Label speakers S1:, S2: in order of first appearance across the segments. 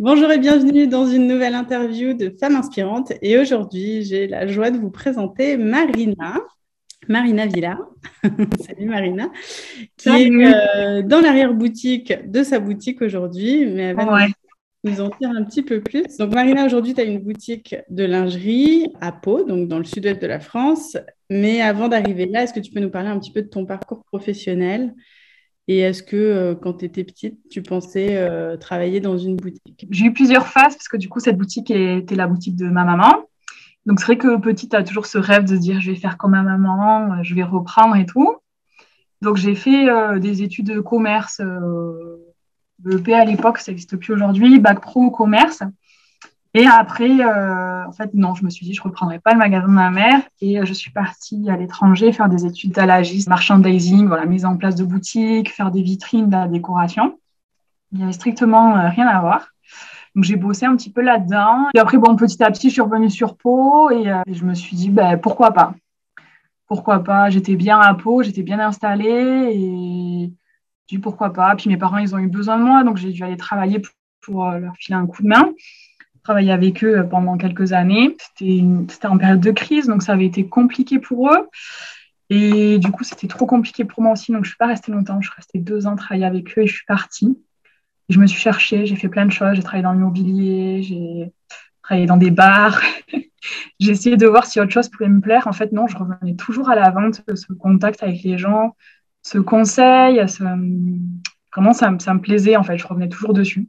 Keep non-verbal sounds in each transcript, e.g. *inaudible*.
S1: Bonjour et bienvenue dans une nouvelle interview de Femmes Inspirantes. Et aujourd'hui, j'ai la joie de vous présenter Marina, Marina Villa. *laughs* Salut Marina, qui est euh, dans l'arrière-boutique de sa boutique aujourd'hui, mais elle va nous en dire un petit peu plus. Donc Marina, aujourd'hui, tu as une boutique de lingerie à Pau, donc dans le sud-ouest de la France. Mais avant d'arriver là, est-ce que tu peux nous parler un petit peu de ton parcours professionnel et est-ce que euh, quand tu étais petite, tu pensais euh, travailler dans une boutique?
S2: J'ai eu plusieurs phases parce que du coup, cette boutique était la boutique de ma maman. Donc c'est vrai que petite, tu toujours ce rêve de dire je vais faire comme ma maman, euh, je vais reprendre et tout. Donc j'ai fait des études de commerce, BEP à l'époque, ça n'existe plus aujourd'hui, bac pro commerce. Et après, euh, en fait, non, je me suis dit, je ne reprendrai pas le magasin de ma mère. Et euh, je suis partie à l'étranger faire des études d'alagiste, merchandising, voilà, mise en place de boutiques, faire des vitrines, de la décoration. Il n'y avait strictement euh, rien à voir. Donc, j'ai bossé un petit peu là-dedans. Et après, bon, petit à petit, je suis revenue sur Pau et, je me suis dit, ben, pourquoi pas? Pourquoi pas? J'étais bien à Pau, j'étais bien installée et j'ai dit pourquoi pas? Puis mes parents, ils ont eu besoin de moi, donc j'ai dû aller travailler pour leur filer un coup de main travaillé avec eux pendant quelques années. C'était en période de crise, donc ça avait été compliqué pour eux. Et du coup, c'était trop compliqué pour moi aussi, donc je suis pas restée longtemps. Je suis restée deux ans travailler avec eux et je suis partie. je me suis cherchée, j'ai fait plein de choses. J'ai travaillé dans l'immobilier, j'ai travaillé dans des bars. *laughs* j'ai essayé de voir si autre chose pouvait me plaire. En fait, non, je revenais toujours à la vente, ce contact avec les gens, ce conseil, ce, Vraiment, ça, me plaisait, en fait, je revenais toujours dessus.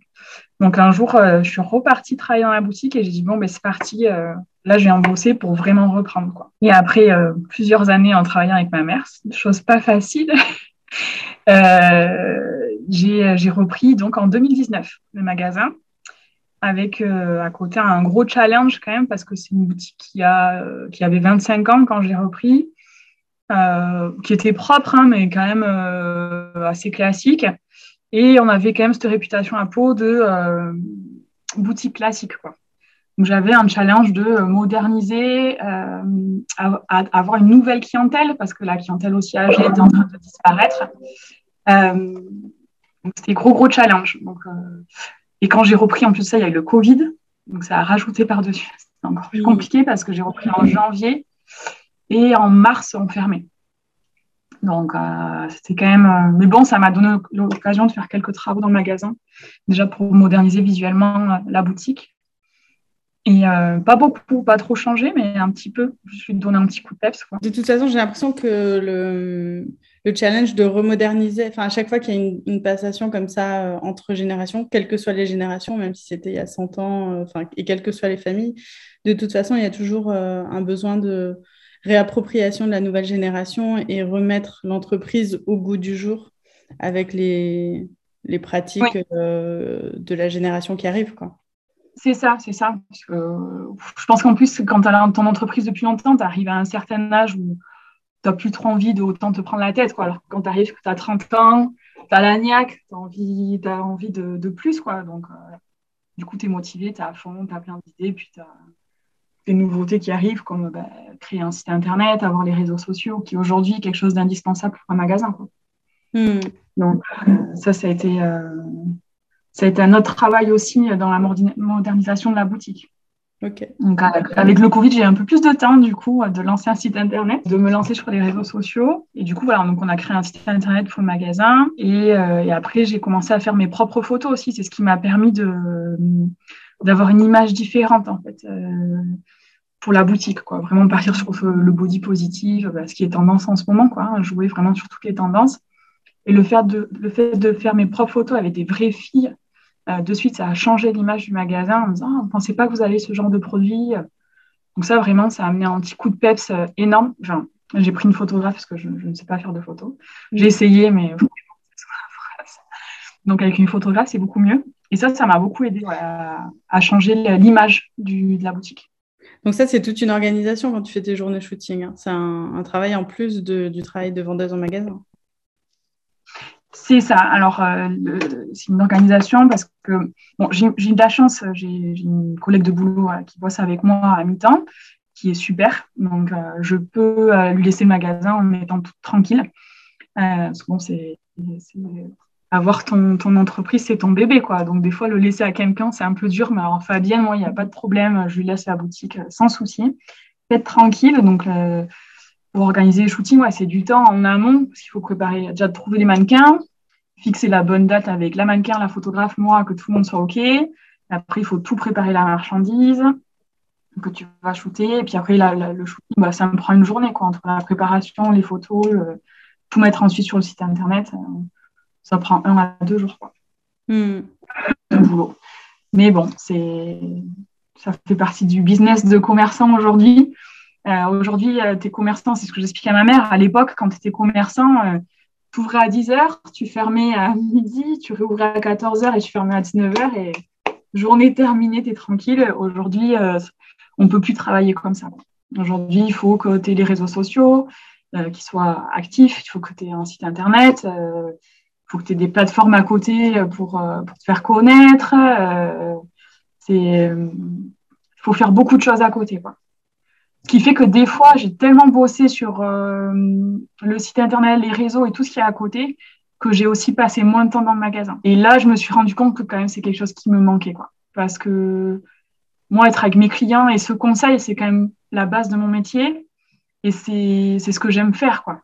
S2: Donc un jour, euh, je suis repartie travailler dans la boutique et j'ai dit, bon, ben, c'est parti, euh, là, je viens bosser pour vraiment reprendre. Et après euh, plusieurs années en travaillant avec ma mère, chose pas facile, *laughs* j'ai repris donc en 2019 le magasin avec à côté un gros challenge quand même parce que c'est une boutique qui, a, qui avait 25 ans quand j'ai repris. qui était propre, hein, mais quand même assez classique. Et on avait quand même cette réputation à peau de euh, boutique classique. Quoi. Donc j'avais un challenge de moderniser, euh, avoir une nouvelle clientèle, parce que la clientèle aussi âgée était en train de disparaître. Euh, donc c'était gros, gros challenge. Donc, et quand j'ai repris, en plus de ça, il y a eu le Covid. Donc ça a rajouté par-dessus. *laughs* C'est encore plus compliqué parce que j'ai repris en janvier et en mars, on fermait. Donc, euh, c'était quand même. Euh, mais bon, ça m'a donné l'occasion de faire quelques travaux dans le magasin, déjà pour moderniser visuellement euh, la boutique. Et pas beaucoup, pas trop changé, mais un petit peu. Je suis donné un petit coup de peps.
S1: De toute façon, j'ai l'impression que le, le, challenge de remoderniser, enfin, à chaque fois qu'il y a une, une, passation comme ça entre générations, quelles que soient les générations, même si c'était il y a 100 ans, enfin, et quelles que soient les familles, de toute façon, il y a toujours un besoin de réappropriation de la nouvelle génération et remettre l'entreprise au goût du jour avec les, les pratiques euh, de la génération qui arrive. Quoi.
S2: C'est ça, c'est ça. je pense qu'en plus, quand tu as ton entreprise depuis longtemps, tu arrives à un certain âge où tu n'as plus trop envie de autant te prendre la tête. Quoi. Alors quand tu arrives, que tu as 30 ans, tu as la niaque, tu as envie, as envie de, de, plus. Quoi. Donc, euh, du coup, tu es motivé, tu es à fond, tu as plein d'idées, puis tu as nouveautés qui arrivent, comme bah, créer un site internet, avoir les réseaux sociaux, qui aujourd'hui est quelque chose d'indispensable pour un magasin. Hmm. Donc, euh, ça, ça a, été, euh, ça a été un autre travail aussi dans la modernisation de la boutique. Donc, avec, le Covid, j'ai un peu plus de temps, du coup, de lancer un site internet, de me lancer sur les réseaux sociaux. Et du coup, voilà, donc on a créé un site internet pour le magasin. Et, euh, et après, j'ai commencé à faire mes propres photos aussi. C'est ce qui m'a permis de d'avoir une image différente, en fait pour la boutique, quoi. Vraiment partir sur le body positif, bah, ce qui est tendance en ce moment, quoi. Hein, jouer vraiment sur toutes les tendances. Et le fait de, le fait de faire mes propres photos avec des vraies filles, euh, de suite, ça a changé l'image du magasin en me disant, ah, on ne pensait pas que vous avez ce genre de produit? Donc ça, vraiment, ça a amené un petit coup de peps euh, énorme. J'ai pris une photographe parce que je, ne sais pas faire de photos. J'ai essayé, mais *laughs* donc avec une photographe, c'est beaucoup mieux. Et ça, ça m'a beaucoup aidé à, à, changer l'image de la boutique.
S1: Donc ça, c'est toute une organisation quand tu fais tes journées shooting. Hein. C'est un, travail en plus du travail de vendeuse en magasin.
S2: C'est ça. Alors, euh, c'est une organisation parce que bon, j'ai de la chance. J'ai une collègue de boulot euh, qui bosse avec moi à mi-temps, qui est super. Donc, euh, je peux lui laisser le magasin en étant toute tranquille. bon, c'est avoir ton, ton entreprise, c'est ton bébé, quoi. Donc, des fois, le laisser à quelqu'un, c'est un peu dur. Mais alors, Fabienne, moi, il n'y a pas de problème. Je lui laisse la boutique sans souci. Être tranquille. Donc, pour organiser les shootings, ouais, c'est du temps en amont, parce qu'il faut préparer, déjà trouver des mannequins, fixer la bonne date avec la mannequin, la photographe, moi, que tout le monde soit OK. Après, il faut tout préparer la marchandise que tu vas shooter. Et puis après, le shooting, bah, ça me prend une journée, quoi, entre la préparation, les photos, tout mettre ensuite sur le site internet. Euh, ça prend un à deux jours, quoi. Hmm. *laughs* boulot. Mais bon, c'est ça fait partie du business de commerçant aujourd'hui. Euh, aujourd'hui, euh, tu es commerçant, c'est ce que j'expliquais à ma mère. À l'époque, quand tu étais commerçant, tu ouvrais à 10h, tu fermais à midi, tu réouvrais à 14h et tu fermais à 19h et journée terminée, tu es tranquille. Aujourd'hui, on ne peut plus travailler comme ça. Aujourd'hui, il faut que tu aies les réseaux sociaux euh, qui soient actifs, il faut que tu aies un site internet, euh, faut que tu aies des plateformes à côté euh, pour, te faire connaître. il faut faire beaucoup de choses à côté. Ce qui fait que des fois, j'ai tellement bossé sur le site internet, les réseaux et tout ce qui est à côté que j'ai aussi passé moins de temps dans le magasin. Et là, je me suis rendu compte que quand même, c'est quelque chose qui me manquait. Quoi. Parce que moi, être avec mes clients et ce conseil, c'est quand même la base de mon métier. Et c'est ce que j'aime faire, quoi.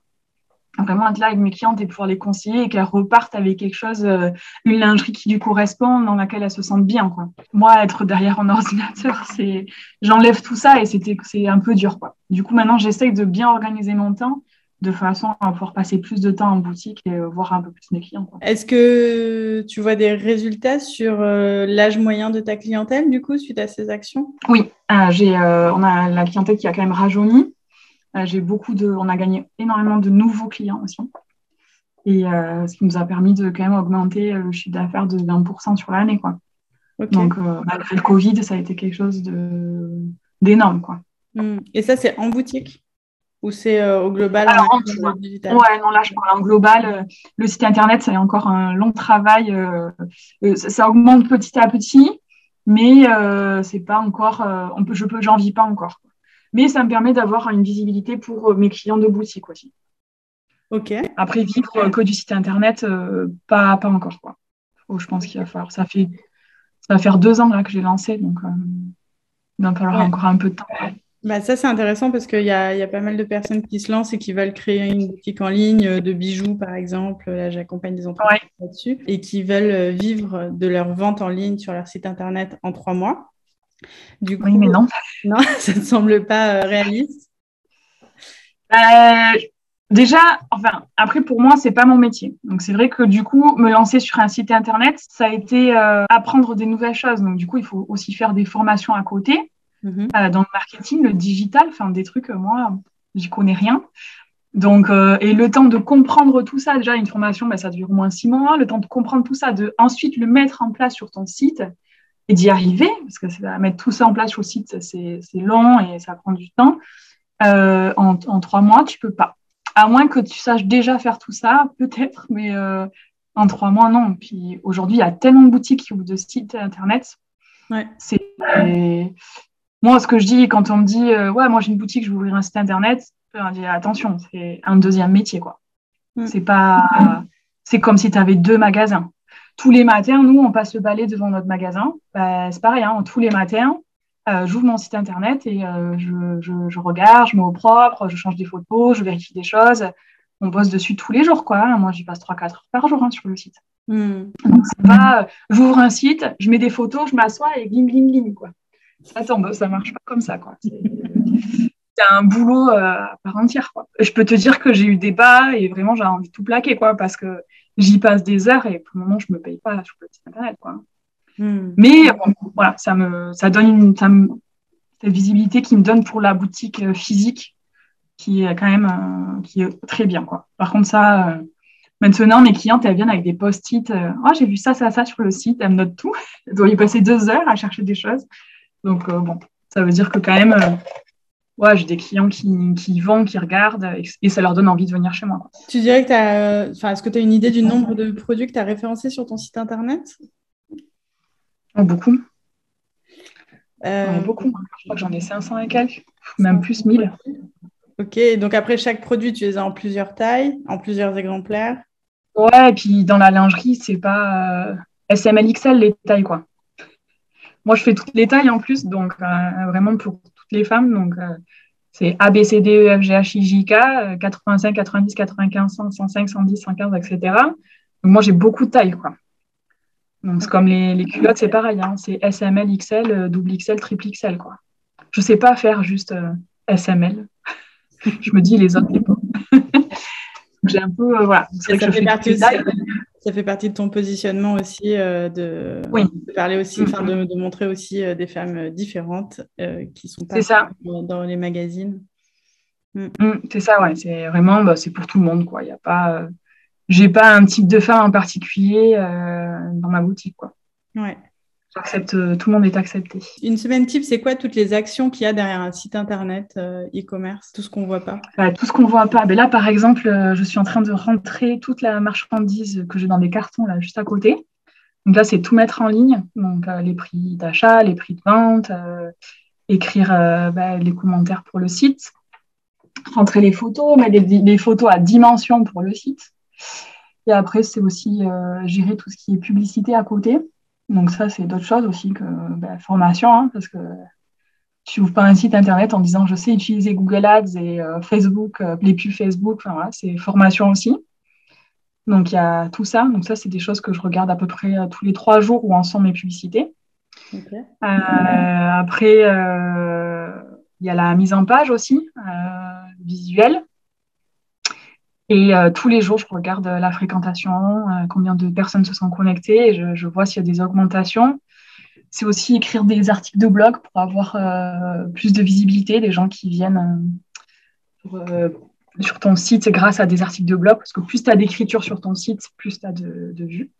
S2: Vraiment être là avec mes clientes et pouvoir les conseiller et qu'elles repartent avec quelque chose, euh, une lingerie qui lui correspond, dans laquelle elles se sentent bien, quoi. Moi, être derrière un *laughs* ordinateur, c'est, j'enlève tout ça et c'était, c'est un peu dur, quoi. Du coup, maintenant, j'essaye de bien organiser mon temps de façon à pouvoir passer plus de temps en boutique et euh, voir un peu plus mes clients.
S1: Est-ce que tu vois des résultats sur euh, l'âge moyen de ta clientèle, du coup, suite à ces actions?
S2: Oui, j'ai, on a la clientèle qui a quand même rajeuni. J'ai beaucoup de, on a gagné énormément de nouveaux clients aussi. Et ce qui nous a permis de quand même augmenter le chiffre d'affaires de 20% sur l'année. Quoi. Donc, malgré le Covid, ça a été quelque chose de, d'énorme. Quoi.
S1: Hmm. Et ça, c'est en boutique ou c'est euh, au global
S2: en, digital? Ouais, non, là, je parle en global. Euh, le site internet, c'est encore un long travail. Euh, ça, augmente petit à petit, mais c'est pas encore. on peut, je peux, j'en vis pas encore. Mais ça me permet d'avoir une visibilité pour mes clients de boutique aussi.
S1: Ok.
S2: Après, vivre que du site internet, pas, pas encore. Quoi. je pense qu'il va falloir. Ça fait, ça va faire deux ans là que j'ai lancé, donc il va falloir encore un peu de temps.
S1: Bah, ça, c'est intéressant parce qu'il y a, y a, pas mal de personnes qui se lancent et qui veulent créer une boutique en ligne euh, de bijoux, par exemple. Là, j'accompagne des entreprises là-dessus et qui veulent euh, vivre de leur vente en ligne sur leur site internet en trois mois.
S2: Du coup, oui, mais non.
S1: Non, *laughs* ça ne semble pas euh, réaliste.
S2: déjà, enfin, après, pour moi, c'est pas mon métier. Donc, c'est vrai que du coup, me lancer sur un site internet, ça a été apprendre des nouvelles choses. Donc, du coup, il faut aussi faire des formations à côté. Mhm. Euh, dans le marketing, le digital, enfin des trucs, euh, moi, j'y connais rien. Donc, euh, et le temps de comprendre tout ça, déjà une formation, ben, ça dure au moins six mois. Le temps de comprendre tout ça, de ensuite le mettre en place sur ton site et d'y arriver, parce que ça, mettre tout ça en place sur le site, c'est long et ça prend du temps. en, en, trois mois, tu peux pas. À moins que tu saches déjà faire tout ça, peut-être, mais en trois mois, non. Puis aujourd'hui, il y a tellement de boutiques qui ouvrent de sites internet. Ouais. C'est moi, ce que je dis quand on me dit euh, ouais, moi j'ai une boutique, je vais ouvrir un site internet, je dis attention, c'est un deuxième métier quoi. Mm. C'est pas, c'est comme si tu avais deux magasins. Tous les matins, nous, on passe le balai devant notre magasin. Bah, c'est pareil, hein, tous les matins, euh, j'ouvre mon site internet et euh, je, je, regarde, je mets au propre, je change des photos, je vérifie des choses. On bosse dessus tous les jours, quoi. Moi, j'y passe 3-4 heures par jour hein, sur le site. Mm. Donc, c'est pas, j'ouvre un site, je mets des photos, je m'assois et bling, bling, bling, quoi. Attends, bah, ça marche pas comme ça, quoi. C'est un boulot euh, à part entière, quoi. Je peux te dire que j'ai eu des bas et vraiment j'ai envie de tout plaquer, quoi, parce que j'y passe des heures et pour le moment je me paye pas sur le site internet, quoi. Hmm. Mais voilà, ça me, ça donne une, ça cette visibilité qui me donne pour la boutique euh, physique, qui est quand même, euh, qui est très bien, quoi. Par contre, ça. Maintenant, mes clientes, elles viennent avec des post-it. oh, j'ai vu ça, ça, ça sur le site. Elles me notent tout. Elles doivent y passer deux heures à chercher des choses. Donc, euh, bon, ça veut dire que quand même, euh, ouais, j'ai des clients qui, qui vont, qui regardent et, ça leur donne envie de venir chez moi.
S1: Tu dirais que tu as, euh, enfin, est-ce que tu as une idée du nombre de produits que tu as référencés sur ton site internet?
S2: Oh, Beaucoup. beaucoup. Je crois que j'en ai 500 et quelques, même plus 1000.
S1: Ok, donc après chaque produit, tu les as en plusieurs tailles, en plusieurs exemplaires?
S2: Ouais, et puis dans la lingerie, c'est pas euh, SML XL les tailles, quoi. Moi, je fais toutes les tailles en plus, donc euh, vraiment pour toutes les femmes. Donc, euh, c'est A, B, C, D, E, F, G, H, I, J, K, 85, 90, 95, 100, 105, 110, 115, etc. Donc, moi, j'ai beaucoup de tailles, quoi. Donc, c'est comme les, les, culottes, c'est pareil. Hein. C'est SML, XL, double XL, triple XL, quoi. Je sais pas faire juste SML. *laughs* je me dis les autres, les pas. *laughs* j'ai un peu, voilà.
S1: ça, fait partie ça fait partie de ton positionnement aussi euh, de, parler aussi, enfin de, de, montrer aussi euh, des femmes euh, différentes qui sont pas
S2: ça.
S1: Dans, les magazines.
S2: Mm. Mm, c'est ça, ouais. C'est vraiment, bah, c'est pour tout le monde, quoi. Il y a pas, j'ai pas un type de femme en particulier dans ma boutique, quoi.
S1: Ouais.
S2: Euh, tout le monde est accepté.
S1: Une semaine type, c'est quoi toutes les actions qu'il y a derrière un site internet euh, e-commerce, tout ce qu'on voit pas?
S2: Bah, Tout ce qu'on voit pas. Ben là, par exemple, euh, je suis en train de rentrer toute la marchandise que j'ai dans des cartons là juste à côté. Donc là, c'est tout mettre en ligne. Donc les prix d'achat, les prix de vente, écrire bah, les commentaires pour le site, rentrer les photos, mettre les, photos à dimension pour le site. Et après, c'est aussi gérer tout ce qui est publicité à côté. Donc ça, c'est d'autres choses aussi que ben, formation, hein, parce que tu ouvres pas un site internet en disant je sais utiliser Google Ads et euh, Facebook, euh, les pubs Facebook, enfin, voilà, c'est formation aussi. Donc il y a tout ça. Donc ça, c'est des choses que je regarde à peu près euh, tous les trois jours où en sont mes publicités. après, il y a la mise en page aussi, visuelle. Et euh, tous les jours, je regarde la fréquentation, euh, combien de personnes se sont connectées, et je, vois s'il y a des augmentations. C'est aussi écrire des articles de blog pour avoir euh, plus de visibilité, des gens qui viennent sur ton site grâce à des articles de blog, parce que plus tu as d'écriture sur ton site, plus tu as de, vues.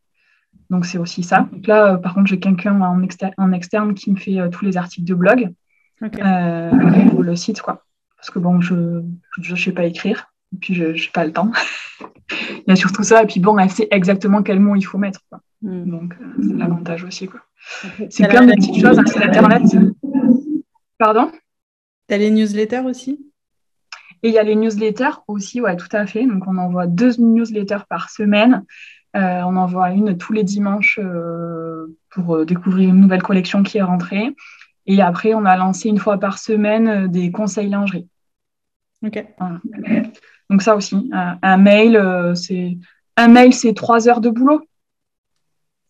S2: Donc c'est aussi ça. Donc là, par contre, j'ai quelqu'un en, en, externe qui me fait tous les articles de blog pour le site, quoi. Parce que bon, je ne sais pas écrire puis je n'ai pas le temps. *laughs* il y a surtout ça, et puis bon, elle sait exactement quel mot il faut mettre. Hmm. Donc, euh, c'est l'avantage aussi. C'est plein de petites choses hein, sur Internet. Pardon?
S1: Tu as les newsletters aussi?
S2: Et il y a les newsletters aussi, ouais, tout à fait. Donc, on envoie deux newsletters par semaine. Euh, on envoie une tous les dimanches euh, pour découvrir une nouvelle collection qui est rentrée. Et après, on a lancé une fois par semaine des conseils lingerie.
S1: Ok.
S2: Donc ça aussi, un, mail, euh, c'est un mail, c'est trois heures de boulot,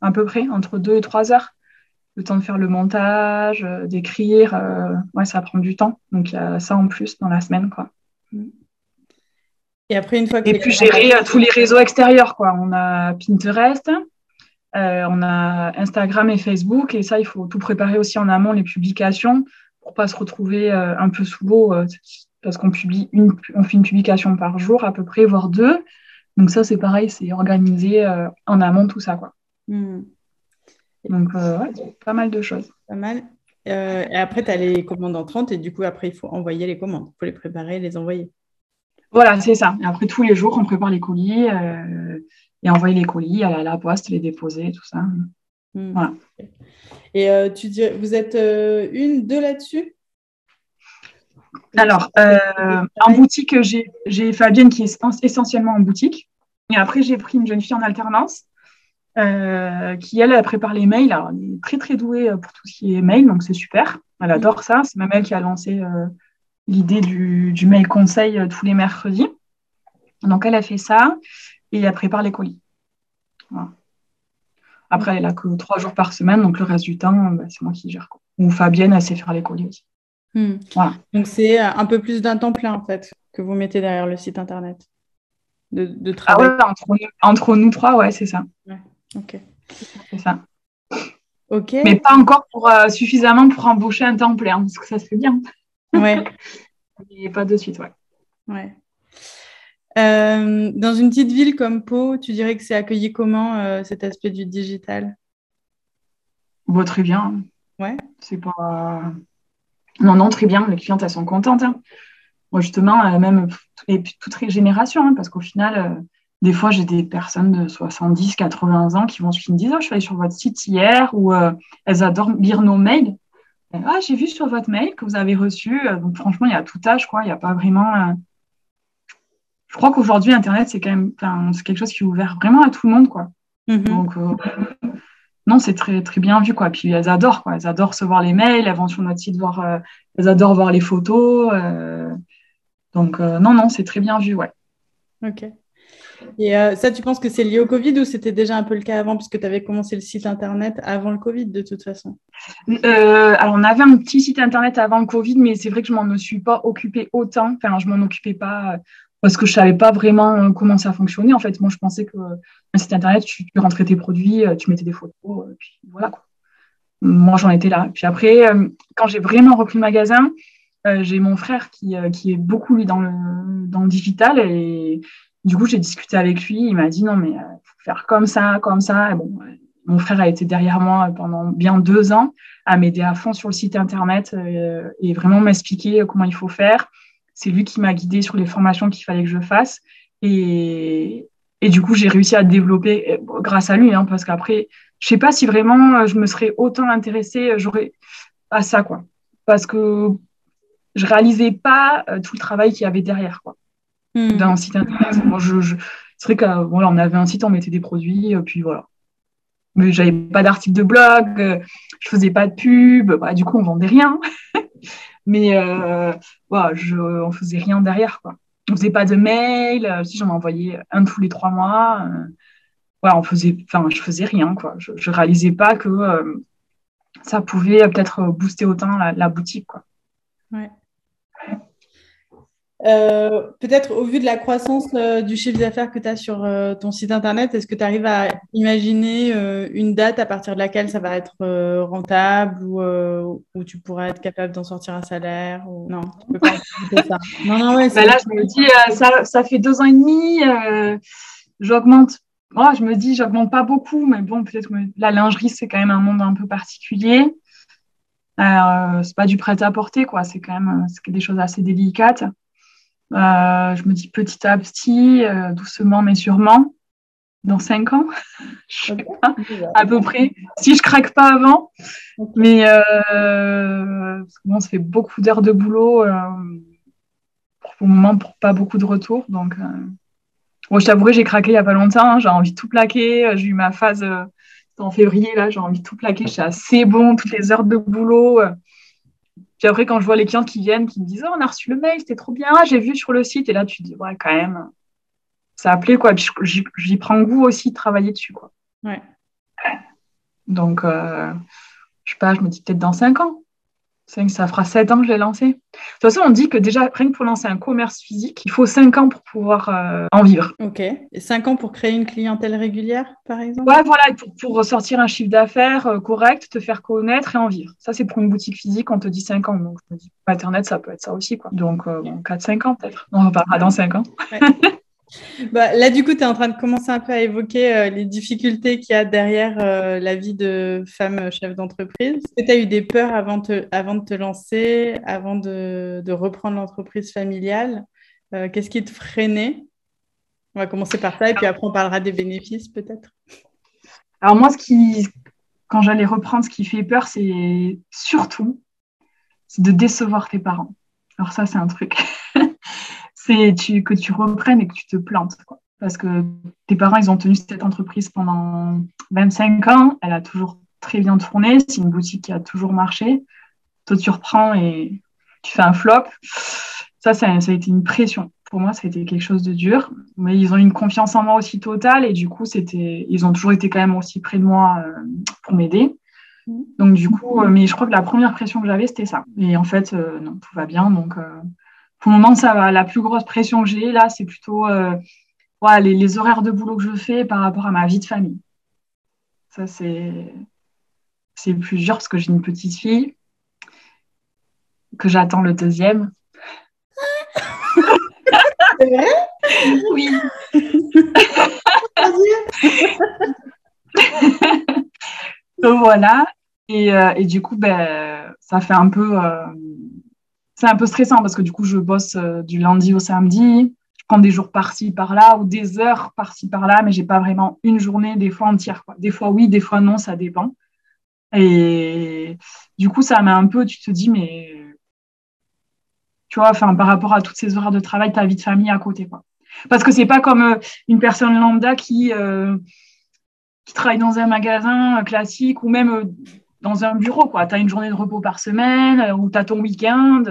S2: à peu près, entre deux et trois heures. Le temps de faire le montage, euh, d'écrire, euh, ouais, ça prend du temps. Donc il y a ça en plus dans la semaine, quoi.
S1: Et après, une fois que
S2: et puis gérer tous les réseaux extérieurs, quoi. On a Pinterest, on a Instagram et Facebook, et ça, il faut tout préparer aussi en amont les publications pour pas se retrouver un peu sous l'eau parce qu'on publie une, on fait une publication par jour à peu près, voire deux. Donc ça, c'est pareil, c'est organisé euh, en amont tout ça, quoi. Hmm. Donc, euh, pas mal de choses.
S1: Pas mal. Euh, et après, tu as les commandes entrantes et du coup, après, il faut envoyer les commandes. Il faut les préparer, les envoyer.
S2: Voilà, c'est ça. Et après, tous les jours, on prépare les colis et envoyer les colis à la, poste, les déposer, tout ça. Hmm. Voilà.
S1: Et tu dis, vous êtes une, deux là-dessus?
S2: Alors, euh, en boutique, j'ai Fabienne qui est essentiellement en boutique. Et après, j'ai pris une jeune fille en alternance euh, qui, elle, prépare les mails. Alors, elle est très, très douée pour tout ce qui est mail, donc c'est super. Elle adore ça. C'est même elle qui a lancé euh, l'idée du, mail conseil tous les mercredis. Donc, elle a fait ça et elle prépare les colis. Après, elle là que trois jours par semaine, donc le reste du temps, bah, c'est moi qui gère. Ou Fabienne, elle sait faire les colis aussi.
S1: Hmm. Donc c'est euh, un peu plus d'un temps plein en fait que vous mettez derrière le site internet de, de ah travail.
S2: entre, nous trois, ouais, c'est ça.
S1: Ok.
S2: C'est ça.
S1: Ok.
S2: Mais pas encore pour euh, suffisamment pour embaucher un temps plein parce que ça se fait bien.
S1: Ouais. *laughs*
S2: Et pas de suite, ouais.
S1: Ouais. Euh, dans une petite ville comme Pau, tu dirais que c'est accueilli comment cet aspect du digital?
S2: Bon, Très bien.
S1: Ouais.
S2: C'est pas non, non, très bien. Les clientes, elles sont contentes. Hein. Moi, justement, euh, même, et puis toutes les générations, hein, parce qu'au final, euh, des fois, j'ai des personnes de 70, 80 ans qui vont qui me disent oh, Je suis allée sur votre site hier, ou euh, elles adorent lire nos mails. ah, j'ai vu sur votre mail que vous avez reçu. donc, franchement, il y a tout âge, quoi. Il n'y a pas vraiment. je crois qu'aujourd'hui, Internet, c'est quand même c'est quelque chose qui est ouvert vraiment à tout le monde. Quoi. Mhm. Donc, non, c'est très, très bien vu. Quoi. Puis elles adorent. Quoi. Elles adorent recevoir les mails, elles vont sur notre site voir, elles adorent voir les photos. donc, non, non, c'est très bien vu. Ouais.
S1: Ok. Et euh, ça, tu penses que c'est lié au Covid ou c'était déjà un peu le cas avant, puisque tu avais commencé le site internet avant le Covid de toute façon?
S2: Euh, Alors, on avait un petit site internet avant le Covid, mais c'est vrai que je m'en suis pas occupée autant. Enfin, je m'en occupais pas euh, parce que je savais pas vraiment comment ça fonctionnait. En fait, moi, je pensais que un site internet, tu, rentrais tes produits, tu mettais des photos, puis voilà. Quoi. Moi, j'en étais là. Puis après, quand j'ai vraiment repris le magasin, j'ai mon frère qui, qui, est beaucoup lui dans le, dans digital et du coup, j'ai discuté avec lui. Il m'a dit non, mais euh, faut faire comme ça, comme ça. bon, mon frère a été derrière moi pendant bien deux ans à m'aider à fond sur le site internet euh, et vraiment m'expliquer comment il faut faire. C'est lui qui m'a guidé sur les formations qu'il fallait que je fasse. Et, et du coup, j'ai réussi à développer euh, grâce à lui, hein, parce qu'après, je sais pas si vraiment je me serais autant intéressée j'aurais à ça, quoi. Parce que je réalisais pas tout le travail qu'il y avait derrière, quoi. Hmm. d'un site internet. je, c'est vrai qu'on on avait un site, on mettait des produits, euh, puis voilà. Mais j'avais pas d'article de blog, euh, je faisais pas de pub, bah, du coup on vendait rien. *laughs* Mais euh, voilà, je, on faisait rien derrière quoi. On faisait pas de mail, euh, si j'en envoyais un tous les trois mois. voilà, on faisait, je faisais rien quoi. Je, je réalisais pas que ça pouvait peut-être booster autant la, boutique quoi.
S1: Euh, peut-être au vu de la croissance euh, du chiffre d'affaires que tu as sur euh, ton site internet, est-ce que tu arrives à imaginer une date à partir de laquelle ça va être rentable ou où tu pourrais être capable d'en sortir un salaire ou... Non, tu peux pas
S2: ça. Non, non, ouais, bah là, je me dis, ça, ça, fait deux ans et demi, j'augmente. Oh, je me dis, j'augmente pas beaucoup, mais bon, peut-être que la lingerie, c'est quand même un monde un peu particulier. c'est pas du prêt à porter, quoi. C'est quand même des choses assez délicates. Euh, je me dis petit à petit, euh, doucement mais sûrement, dans cinq ans, *laughs* je sais pas, à peu près, si je craque pas avant. Mais euh, bon, ça fait beaucoup d'heures de boulot pour le moment, pour pas beaucoup de retours. Donc, bon, je t'avouerai, j'ai craqué il y a pas longtemps. Hein, j'ai envie de tout plaquer. J'ai eu ma phase en février, là, j'ai envie de tout plaquer. Je suis assez bon, toutes les heures de boulot. Puis après, quand je vois les clients qui viennent, qui me disent Oh, on a reçu le mail, c'était trop bien, j'ai vu sur le site. Et là, tu te dis Ouais, quand même, ça a plu, quoi. j'y prends goût aussi de travailler dessus, quoi.
S1: Ouais.
S2: Donc, euh, je sais pas, je me dis peut-être dans cinq ans ça fera sept ans que je l'ai lancé. De toute façon, on dit que déjà, rien que pour lancer un commerce physique, il faut cinq ans pour pouvoir euh, en vivre.
S1: Ok. Et cinq ans pour créer une clientèle régulière, par exemple?
S2: Ouais, voilà, pour, pour sortir un chiffre d'affaires euh, correct, te faire connaître et en vivre. Ça, c'est pour une boutique physique, on te dit cinq ans. Donc, je me dis, Internet, ça peut être ça aussi, quoi. Donc, euh, bon, 4-5 ans peut-être. On reparlera dans cinq ans. *laughs*
S1: Bah, là, du coup, tu es en train de commencer un peu à évoquer euh, les difficultés qu'il y a derrière euh, la vie de femme chef d'entreprise. Est-ce que tu as eu des peurs avant, de te lancer, avant de, reprendre l'entreprise familiale? Euh, Qu'est-ce qui te freinait? On va commencer par ça et puis après, on parlera des bénéfices peut-être.
S2: Alors, moi, quand j'allais reprendre, ce qui fait peur, c'est surtout de décevoir tes parents. Alors, ça, c'est un truc. *laughs* c'est que tu reprennes et que tu te plantes. Parce que tes parents, ils ont tenu cette entreprise pendant 25 ans. Elle a toujours très bien tourné. C'est une boutique qui a toujours marché. Toi, tu reprends et tu fais un flop. Ça, ça, a été une pression. Pour moi, ça a été quelque chose de dur. Mais ils ont eu une confiance en moi aussi totale. Et du coup, c'était, ils ont toujours été quand même aussi près de moi euh, pour m'aider. Donc, du coup, euh, mais je crois que la première pression que j'avais, c'était ça. Et en fait, euh, non, tout va bien. Donc, pour le moment, ça va. La plus grosse pression que j'ai là, c'est plutôt euh, les, horaires de boulot que je fais par rapport à ma vie de famille. Ça, c'est, c'est plus dur parce que j'ai une petite fille, que j'attends le deuxième.
S1: C'est vrai?
S2: Oui. *laughs* Donc voilà. Et, euh, et, du coup, ben, ça fait un peu. Euh, c'est un peu stressant parce que du coup, je bosse euh, du lundi au samedi. Je prends des jours par-ci, par-là ou des heures par-ci, par-là, mais j'ai pas vraiment une journée, des fois entière. Des fois oui, des fois non, ça dépend. Et du coup, ça met un peu, tu te dis, mais tu vois, par rapport à toutes ces horaires de travail, ta vie de famille à côté. Quoi. Parce que c'est pas comme euh, une personne lambda qui, euh, qui travaille dans un magasin classique ou même dans un bureau. Tu as une journée de repos par semaine ou tu as ton week-end.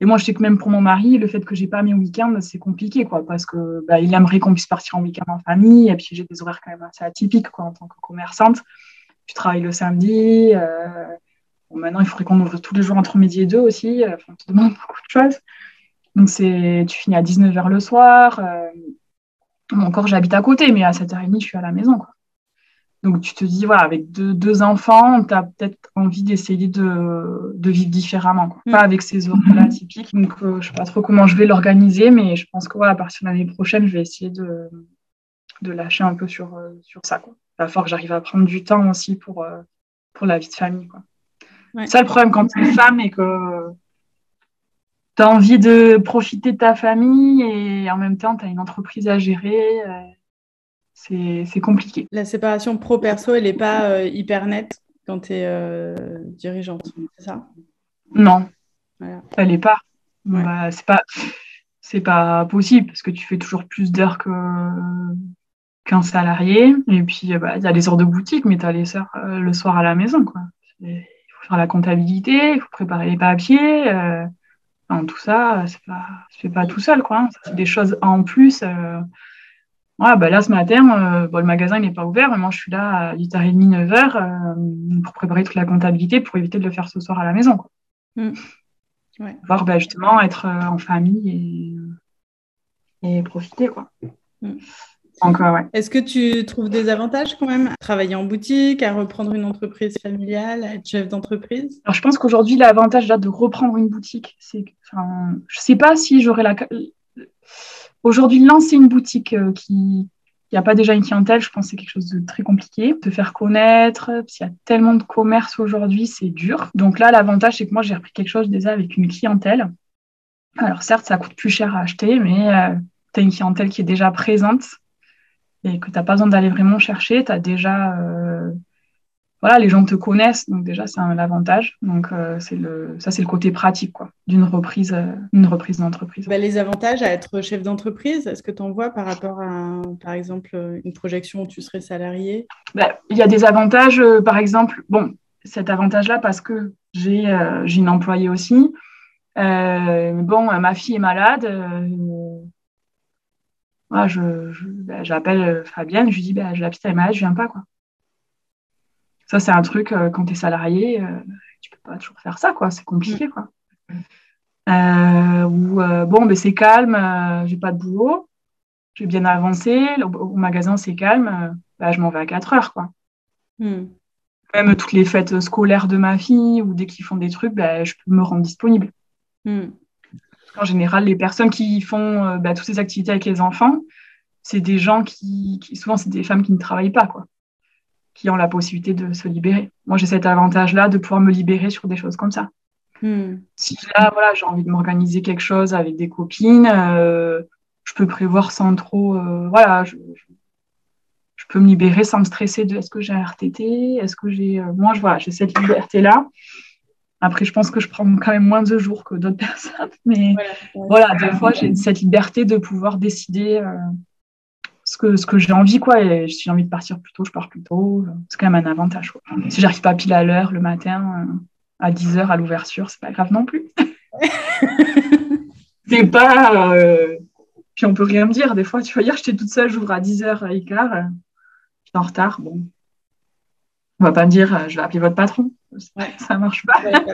S2: Et moi, je sais que même pour mon mari, le fait que j'ai pas mes week-ends, c'est compliqué, quoi, parce que bah, il aimerait qu'on puisse partir en week-end en famille. Et puis, j'ai des horaires quand même assez atypiques, quoi, en tant que commerçante. Tu travailles le samedi. maintenant, il faudrait qu'on ouvre tous les jours entre midi et deux aussi. Enfin, on te demande *laughs* beaucoup de choses. Donc, c'est, tu finis à 19h le soir. Euh, encore, j'habite à côté, mais à 7h30, je suis à la maison. Quoi. Donc, tu te dis, voilà, avec deux, deux enfants, tu as peut-être envie d'essayer de, de, vivre différemment, quoi. pas mm. avec ces horaires-là typiques. Donc, euh, je ne sais pas trop comment je vais l'organiser, mais je pense que voilà, à partir de l'année prochaine, je vais essayer de, de lâcher un peu sur, euh, sur ça. Quoi. Il va falloir que j'arrive à prendre du temps aussi pour, pour la vie de famille. Quoi. Ouais. C'est ça le problème quand tu es femme et que tu as envie de profiter de ta famille et en même temps, tu as une entreprise à gérer. Euh, c'est compliqué.
S1: La séparation pro-perso, elle n'est pas euh, hyper nette quand tu es euh, dirigeante, c'est ça?
S2: Non, elle n'est pas. Bah, c'est pas. C'est pas possible parce que tu fais toujours plus d'heures qu'un salarié. Et puis, bah, il y a les heures de boutique, mais tu as les heures le soir à la maison. Quoi. Il faut faire la comptabilité, il faut préparer les papiers tout ça, c'est pas, fait pas tout seul, quoi. C'est des choses en plus. Ouais, bah là, ce matin, euh, bon, le magasin n'est pas ouvert, mais moi, je suis là à 8h30, 9h euh, pour préparer toute la comptabilité pour éviter de le faire ce soir à la maison. Quoi. Mm. Voir bah, justement être euh, en famille et, et profiter. Quoi. Mm.
S1: Est-ce que tu trouves des avantages quand même à travailler en boutique, à reprendre une entreprise familiale, à être chef d'entreprise?
S2: Alors, je pense qu'aujourd'hui, l'avantage de reprendre une boutique, c'est que je ne sais pas si j'aurais la. Aujourd'hui, lancer une boutique euh, qui n'y a pas déjà une clientèle, je pense que c'est quelque chose de très compliqué. De faire connaître, s'il y a tellement de commerce aujourd'hui, c'est dur. Donc là, l'avantage, c'est que moi, j'ai repris quelque chose déjà avec une clientèle. Alors certes, ça coûte plus cher à acheter, mais euh, tu as une clientèle qui est déjà présente et que tu n'as pas besoin d'aller vraiment chercher. Tu as déjà. Euh, voilà, les gens te connaissent, donc déjà, c'est un avantage. Donc, euh, c'est le, ça, c'est le côté pratique quoi, d'une reprise, euh, une reprise d'entreprise.
S1: Bah, les avantages à être chef d'entreprise, est-ce que tu en vois par rapport à, par exemple, une projection où tu serais salarié?
S2: Bah, Il y a des avantages, par exemple, bon, cet avantage-là, parce que j'ai, j'ai une employée aussi. bon, ma fille est malade moi, je, bah, j'appelle euh, Fabienne, je lui dis, bah, la petite elle est malade, je viens pas. Quoi. Ça, c'est un truc, euh, quand tu es salarié, tu euh, tu peux pas toujours faire ça, quoi. c'est compliqué. Quoi. ou bon, ben, c'est calme, j'ai pas de boulot, j'ai bien avancé, au, magasin c'est calme, bah, je m'en vais à 4 heures. Quoi. Hmm. Même toutes les fêtes scolaires de ma fille ou dès qu'ils font des trucs, bah, je peux me rendre disponible. Hmm. En général, les personnes qui font euh, bah, toutes ces activités avec les enfants, c'est des gens qui, souvent, c'est des femmes qui ne travaillent pas, quoi, qui ont la possibilité de se libérer. Moi, j'ai cet avantage-là de pouvoir me libérer sur des choses comme ça. Hmm. Si là, voilà, j'ai envie de m'organiser quelque chose avec des copines, euh, je peux prévoir sans trop, euh, voilà, je, je, peux me libérer sans me stresser de est-ce que j'ai un RTT, est-ce que j'ai, moi, je, voilà, j'ai cette liberté-là. Après, je pense que je prends quand même moins de jours que d'autres *laughs* personnes. Mais voilà, des fois, j'ai cette liberté de pouvoir décider euh, ce que, ce que j'ai envie. Quoi. Et si j'ai envie de partir plus tôt, je pars plus tôt. C'est quand même un avantage. Quoi. Si j'arrive pas pile à l'heure le matin, euh, à 10h à l'ouverture, c'est pas grave non plus. *laughs* c'est pas. Euh... Puis on peut rien me dire. Des fois, tu vois, hier, j'étais toute seule, j'ouvre à 10h15. Euh, je en retard. Bon. On va pas me dire, je vais appeler votre patron. Ça marche pas. ouais,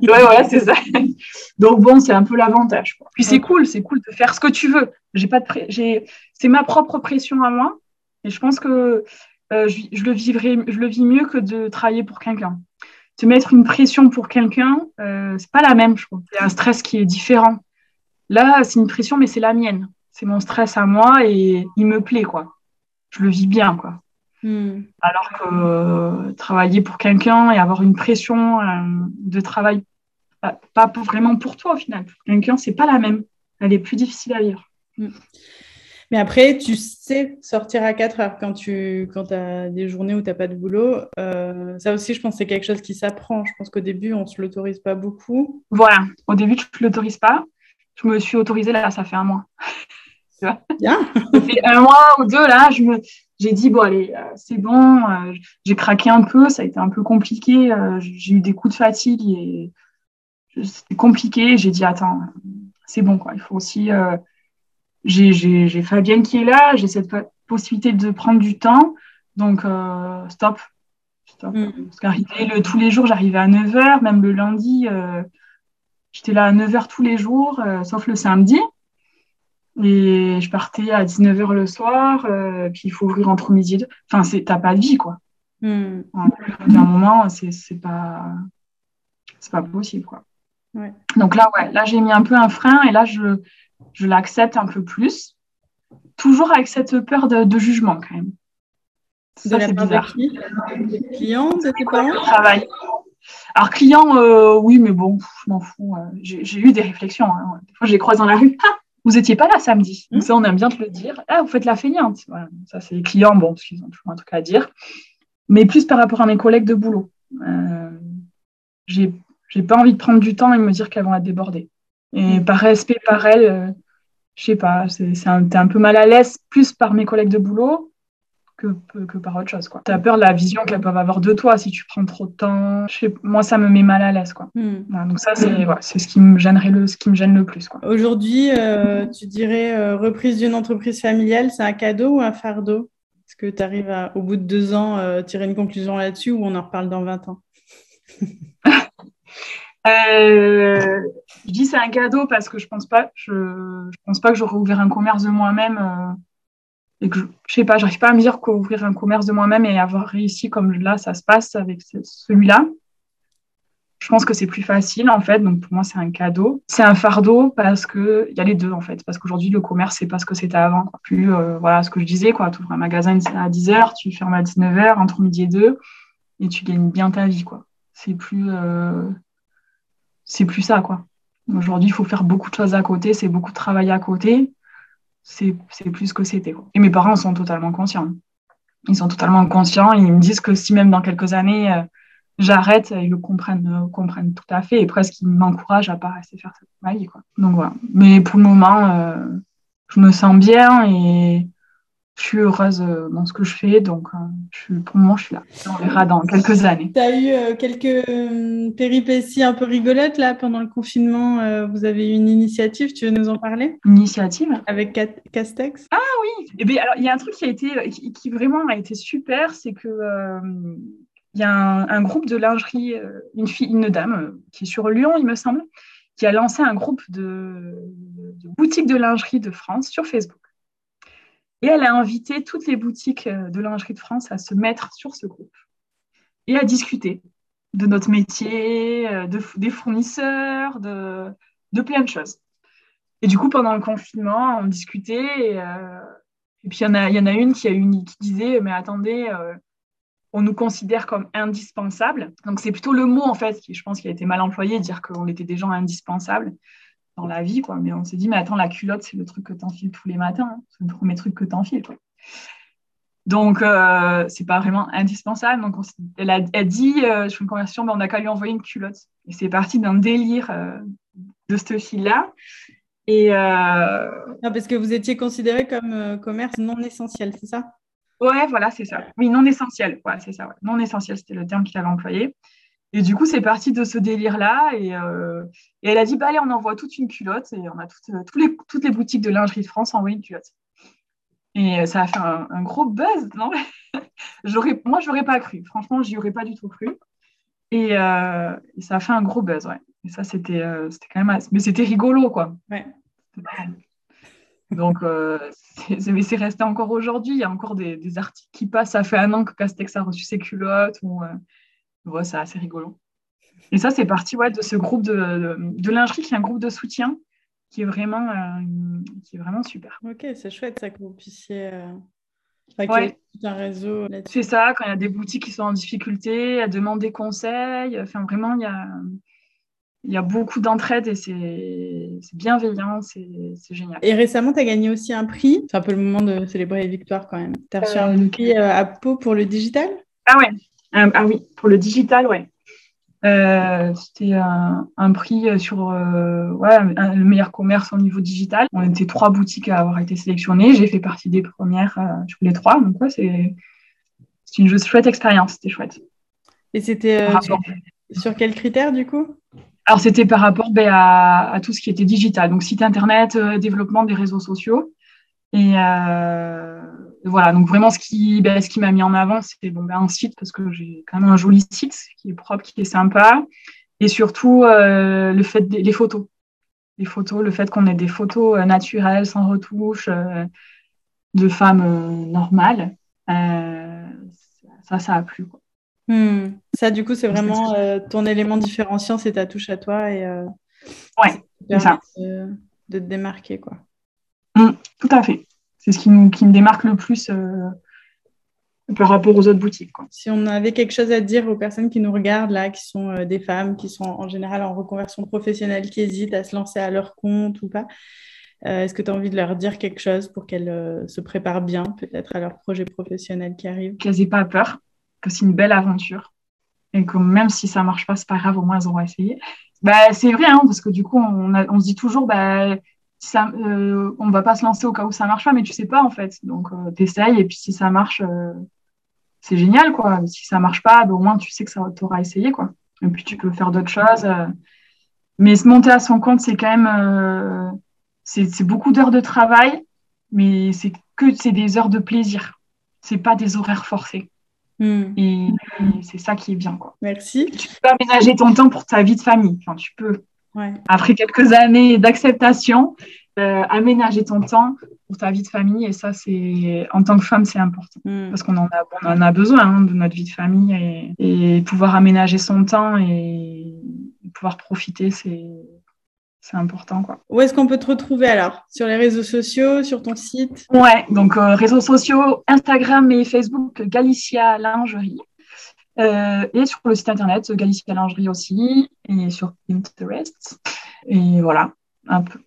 S2: voilà, *laughs* c'est ça. Donc bon, c'est un peu l'avantage. Puis c'est cool, c'est cool de faire ce que tu veux. J'ai pas de j'ai c'est ma propre pression à moi et je pense que euh, je, le vivrai je le vis mieux que de travailler pour quelqu'un. Te mettre une pression pour quelqu'un, euh, c'est pas la même, je trouve. C'est un stress qui est différent. Là, c'est une pression mais c'est la mienne. C'est mon stress à moi et il me plaît quoi. Je le vis bien quoi. Hmm. Alors que euh, travailler pour quelqu'un et avoir une pression euh, de travail, pas, vraiment pour toi au final, pour quelqu'un, c'est pas la même. Elle est plus difficile à vivre. Hmm.
S1: Mais après, tu sais sortir à 4 heures quand tu quand as des journées où tu n'as pas de boulot. Euh, ça aussi, je pense c'est quelque chose qui s'apprend. Je pense qu'au début, on ne se l'autorise pas beaucoup.
S2: Voilà, au début, tu ne l'autorises pas. je me suis autorisée là, ça fait un mois. *laughs*
S1: Bien.
S2: ça fait un mois ou deux là, je me, j'ai dit bon allez, euh, c'est bon. Euh, j'ai craqué un peu, ça a été un peu compliqué. Euh, j'ai eu des coups de fatigue et c'était compliqué. J'ai dit attends, c'est bon quoi. Il faut aussi. j'ai Fabienne qui est là, j'ai cette possibilité de prendre du temps, donc stop. stop. Mm. Parce le, tous les jours, j'arrivais à 9h, même le lundi, j'étais là à 9h tous les jours, sauf le samedi. Et je partais à 19h le soir, euh, puis il faut ouvrir entre midi et deux. Enfin, t'as pas de vie, quoi. Mm. À un moment, c'est pas, pas possible, quoi. Donc là, ouais, là, j'ai mis un peu un frein et là, je, je l'accepte un peu plus. Toujours avec cette peur de, jugement, quand même.
S1: Ça, c'est bizarre. De clients, de tes parents?
S2: Travail. Alors, clients, euh, oui, mais bon, je m'en fous. Euh, j'ai eu des réflexions. Hein. Des fois, je les croise dans la rue. *laughs* Vous n'étiez pas là samedi. Donc mmh. ça, on aime bien te le dire. Ah, vous faites la feignante. Ça, c'est les clients, bon, parce qu'ils ont toujours un truc à dire. Mais plus par rapport à mes collègues de boulot. Euh, j'ai, j'ai pas envie de prendre du temps et de me dire qu'elles vont être débordées. Et mmh. par respect par elles, euh, je sais pas, c'est, c'est un, t'es un peu mal à l'aise, plus par mes collègues de boulot que, par autre chose. Tu as peur de la vision qu'elles peuvent avoir de toi si tu prends trop de temps. moi, ça me met mal à l'aise. Quoi. Hmm. donc ça, c'est ce qui me gênerait le, ce qui me gêne le plus.
S1: Aujourd'hui, euh, tu dirais euh, reprise d'une entreprise familiale, c'est un cadeau ou un fardeau? Est-ce que tu arrives à, au bout de deux ans, euh, tirer une conclusion là-dessus ou on en reparle dans 20 ans? *laughs*
S2: Je dis c'est un cadeau parce que je pense pas, je, je pense pas que j'aurais ouvert un commerce de moi-même que je, sais pas, j'arrive pas à me dire qu'ouvrir un commerce de moi-même et avoir réussi comme là, ça se passe avec celui-là. Je pense que c'est plus facile en fait, donc pour moi c'est un cadeau. C'est un fardeau parce que il y a les deux en fait, parce qu'aujourd'hui le commerce c'est pas ce que c'était avant. Plus euh, voilà ce que je disais quoi, tu ouvres un magasin à 10h, tu fermes à 19h entre midi et 2 et tu gagnes bien ta vie quoi. C'est plus euh, c'est plus ça quoi. Aujourd'hui il faut faire beaucoup de choses à côté, c'est beaucoup de travail à côté c'est plus ce que c'était. Et mes parents sont totalement conscients. Ils sont totalement conscients. Ils me disent que si même dans quelques années, euh, j'arrête, ils le comprennent, euh, comprennent tout à fait. Et presque, ils m'encouragent à pas rester faire ma vie. Quoi. Donc voilà. Mais pour le moment, euh, je me sens bien et je suis heureuse euh, dans ce que je fais, donc euh, je, pour le moment, je suis là. On verra dans quelques années.
S1: Tu as eu euh, quelques péripéties un peu rigolotes là pendant le confinement. vous avez eu une initiative, tu veux nous en parler?
S2: Initiative?
S1: Avec Castex?
S2: Ah oui Et eh bien, alors, il y a un truc qui a été, qui, vraiment a été super, c'est que il y a un, groupe de lingerie, une fille, une dame qui est sur Lyon, il me semble, qui a lancé un groupe de, de boutiques de lingerie de France sur Facebook. Et elle a invité toutes les boutiques euh, de lingerie de France à se mettre sur ce groupe et à discuter de notre métier, euh, de, des fournisseurs, de, de, plein de choses. Et du coup, pendant le confinement, on discutait. Et, euh, puis, il y, en a, une qui, a disait Mais attendez, on nous considère comme indispensables. Donc, c'est plutôt le mot, en fait, qui, je pense, qui a été mal employé, dire qu'on était des gens indispensables dans la vie, quoi. Mais on s'est dit, mais attends, la culotte, c'est le truc que tu enfiles tous les matins. Hein. C'est le premier truc que tu enfiles, Donc, euh, c'est pas vraiment indispensable. Donc, elle, a, dit, euh, je fais une conversation, mais on n'a qu'à lui envoyer une culotte. Et c'est parti d'un délire euh, de cette fille-là. Et
S1: parce que vous étiez considéré comme commerce non essentiel, c'est ça?
S2: Ouais, voilà, c'est ça. Oui, non essentiel. Ouais, c'est ça. Non essentiel, c'était le terme qu'il avait employé. Et du coup, c'est parti de ce délire-là. Euh, et, elle a dit, bah, allez, on envoie toute une culotte. Et on a toutes, les, toutes les boutiques de lingerie de France envoyé une culotte. Et ça a fait un, gros buzz. Non? *laughs* Moi, je n'aurais pas cru. Franchement, j'y aurais pas du tout cru. Euh, et, ça a fait un gros buzz, ouais. Et ça, c'était euh, quand même... Mais c'était rigolo, quoi. Ouais. Donc, c'est resté encore aujourd'hui. Il y a encore des, des, articles qui passent. Ça fait un an que Castex a reçu ses culottes. Ou, Ouais, c'est assez rigolo. Et ça, c'est parti ouais, de ce groupe de, de, lingerie qui est un groupe de soutien qui est vraiment, euh, qui est vraiment super.
S1: Ok, c'est chouette ça que vous puissiez. Euh... un réseau
S2: C'est ça, quand il y a des boutiques qui sont en difficulté, à demander des conseils. Enfin, vraiment, il y a, il y a beaucoup d'entraide et c'est bienveillant, c'est génial.
S1: Et récemment, tu as gagné aussi un prix. C'est un peu le moment de célébrer les victoires quand même. Tu as reçu un euh, prix euh, à Pau pour le digital?
S2: Ah ouais, ah, ah oui, pour le digital, ouais. Euh, c'était un, prix sur ouais, le meilleur commerce au niveau digital. On était trois boutiques à avoir été sélectionnées. J'ai fait partie des premières sur les trois. Donc, ouais, c'est une chouette expérience. C'était chouette.
S1: Et c'était sur quels critères du coup?
S2: Alors, c'était par rapport ben, à, tout ce qui était digital, donc site internet, euh, développement des réseaux sociaux. Et euh, voilà, donc vraiment, ce qui, ben, ce qui m'a mis en avant, c'est bon, ben, un site, parce que j'ai quand même un joli site qui est propre, qui est sympa. Et surtout, euh, le fait des les photos. Les photos, le fait qu'on ait des photos naturelles, sans retouche, de femmes normales. ça, ça a plu. Quoi.
S1: Hmm. Ça, du coup, c'est vraiment euh, ton élément différenciant, c'est ta touche à toi et
S2: euh, ouais, ça.
S1: De, te démarquer. Quoi.
S2: Hmm, tout à fait. C'est ce qui, qui, me démarque le plus euh, par rapport aux autres boutiques. Quoi.
S1: Si on avait quelque chose à dire aux personnes qui nous regardent, là, qui sont des femmes, qui sont en général en reconversion professionnelle, qui hésitent à se lancer à leur compte ou pas, Est-ce que tu as envie de leur dire quelque chose pour qu'elles se préparent bien, peut-être, à leur projet professionnel qui arrive?
S2: Qu'elles n'aient pas peur, que c'est une belle aventure et que même si ça marche pas, c'est pas grave, au moins elles auront essayé. Bah, c'est vrai, hein, parce que du coup, on, on se dit toujours, bah, ça, euh, on va pas se lancer au cas où ça marche pas, mais tu sais pas en fait. Donc, euh, tu essayes et puis si ça marche, euh, c'est génial quoi. Si ça marche pas, bah, au moins tu sais que ça t'aura essayé quoi. Et puis tu peux faire d'autres choses. Mais se monter à son compte, c'est quand même, c'est beaucoup d'heures de travail, mais c'est que c'est des heures de plaisir. C'est pas des horaires forcés. Hmm. Et, c'est ça qui est bien. Quoi.
S1: Merci.
S2: Tu peux aménager ton temps pour ta vie de famille. Enfin, tu peux. Après quelques années d'acceptation, euh, aménager ton temps pour ta vie de famille. Et ça, c'est en tant que femme, c'est important. Hmm. Parce qu'on en a, on en a besoin hein, de notre vie de famille. Et, et pouvoir aménager son temps et pouvoir profiter, c'est c'est important. Quoi.
S1: Où est-ce qu'on peut te retrouver alors? Sur les réseaux sociaux, sur ton site?
S2: Ouais, donc euh, réseaux sociaux, Instagram et Facebook, Galicia Lingerie. Euh, et sur le site internet, Galicia Lingerie aussi, et sur Pinterest. Et voilà, un peu.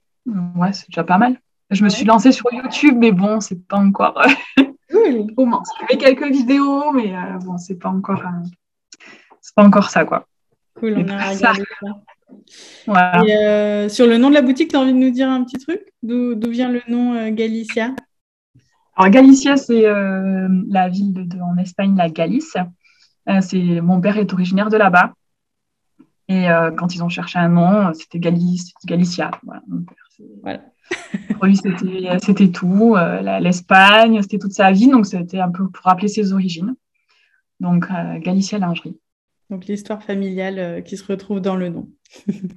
S2: Ouais, c'est déjà pas mal. Je me suis lancée sur YouTube, mais bon, c'est pas encore. cool. Je fais quelques vidéos, mais euh, bon, c'est pas encore. c'est pas encore ça, quoi.
S1: Cool, on a regardé ça. Euh, sur le nom de la boutique, tu as envie de nous dire un petit truc? D'où vient le nom euh, Galicia?
S2: Alors, Galicia, c'est euh, la ville de, en Espagne, la Galice. C'est mon père est originaire de là-bas. Et quand ils ont cherché un nom, c'était Galice, Galicia. Voilà, *laughs* Pour lui, c'était tout. L'Espagne, c'était toute sa vie. Donc, c'était un peu pour rappeler ses origines. Donc, Galicia Lingerie.
S1: Donc l'histoire familiale euh, qui se retrouve dans le nom.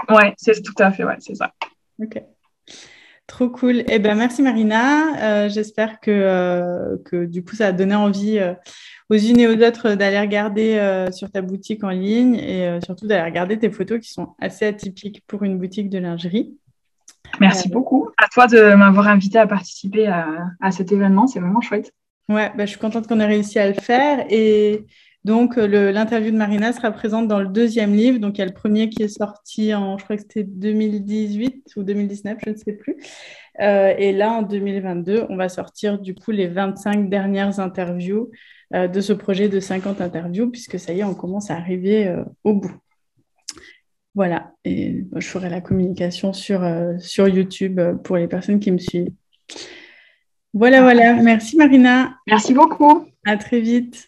S2: ouais, c'est tout à fait, ouais, c'est ça.
S1: Ok. Trop cool. Eh ben, merci Marina. Euh, j'espère que, euh, que du coup, ça a donné envie aux unes et aux autres d'aller regarder sur ta boutique en ligne et surtout d'aller regarder tes photos qui sont assez atypiques pour une boutique de lingerie.
S2: Merci beaucoup. À toi de m'avoir invité à participer à, à cet événement. C'est vraiment chouette.
S1: Ouais, bah, je suis contente qu'on ait réussi à le faire. Et donc, euh, l'interview de Marina sera présente dans le deuxième livre. Donc, il y a le premier qui est sorti en, je crois que c'était 2018 ou 2019, je ne sais plus. Euh, et là, en 2022, on va sortir du coup les 25 dernières interviews euh, de ce projet de 50 interviews, puisque ça y est, on commence à arriver au bout. Voilà, et je ferai la communication sur, sur YouTube pour les personnes qui me suivent. Voilà, voilà. Merci Marina.
S2: Merci beaucoup.
S1: À très vite.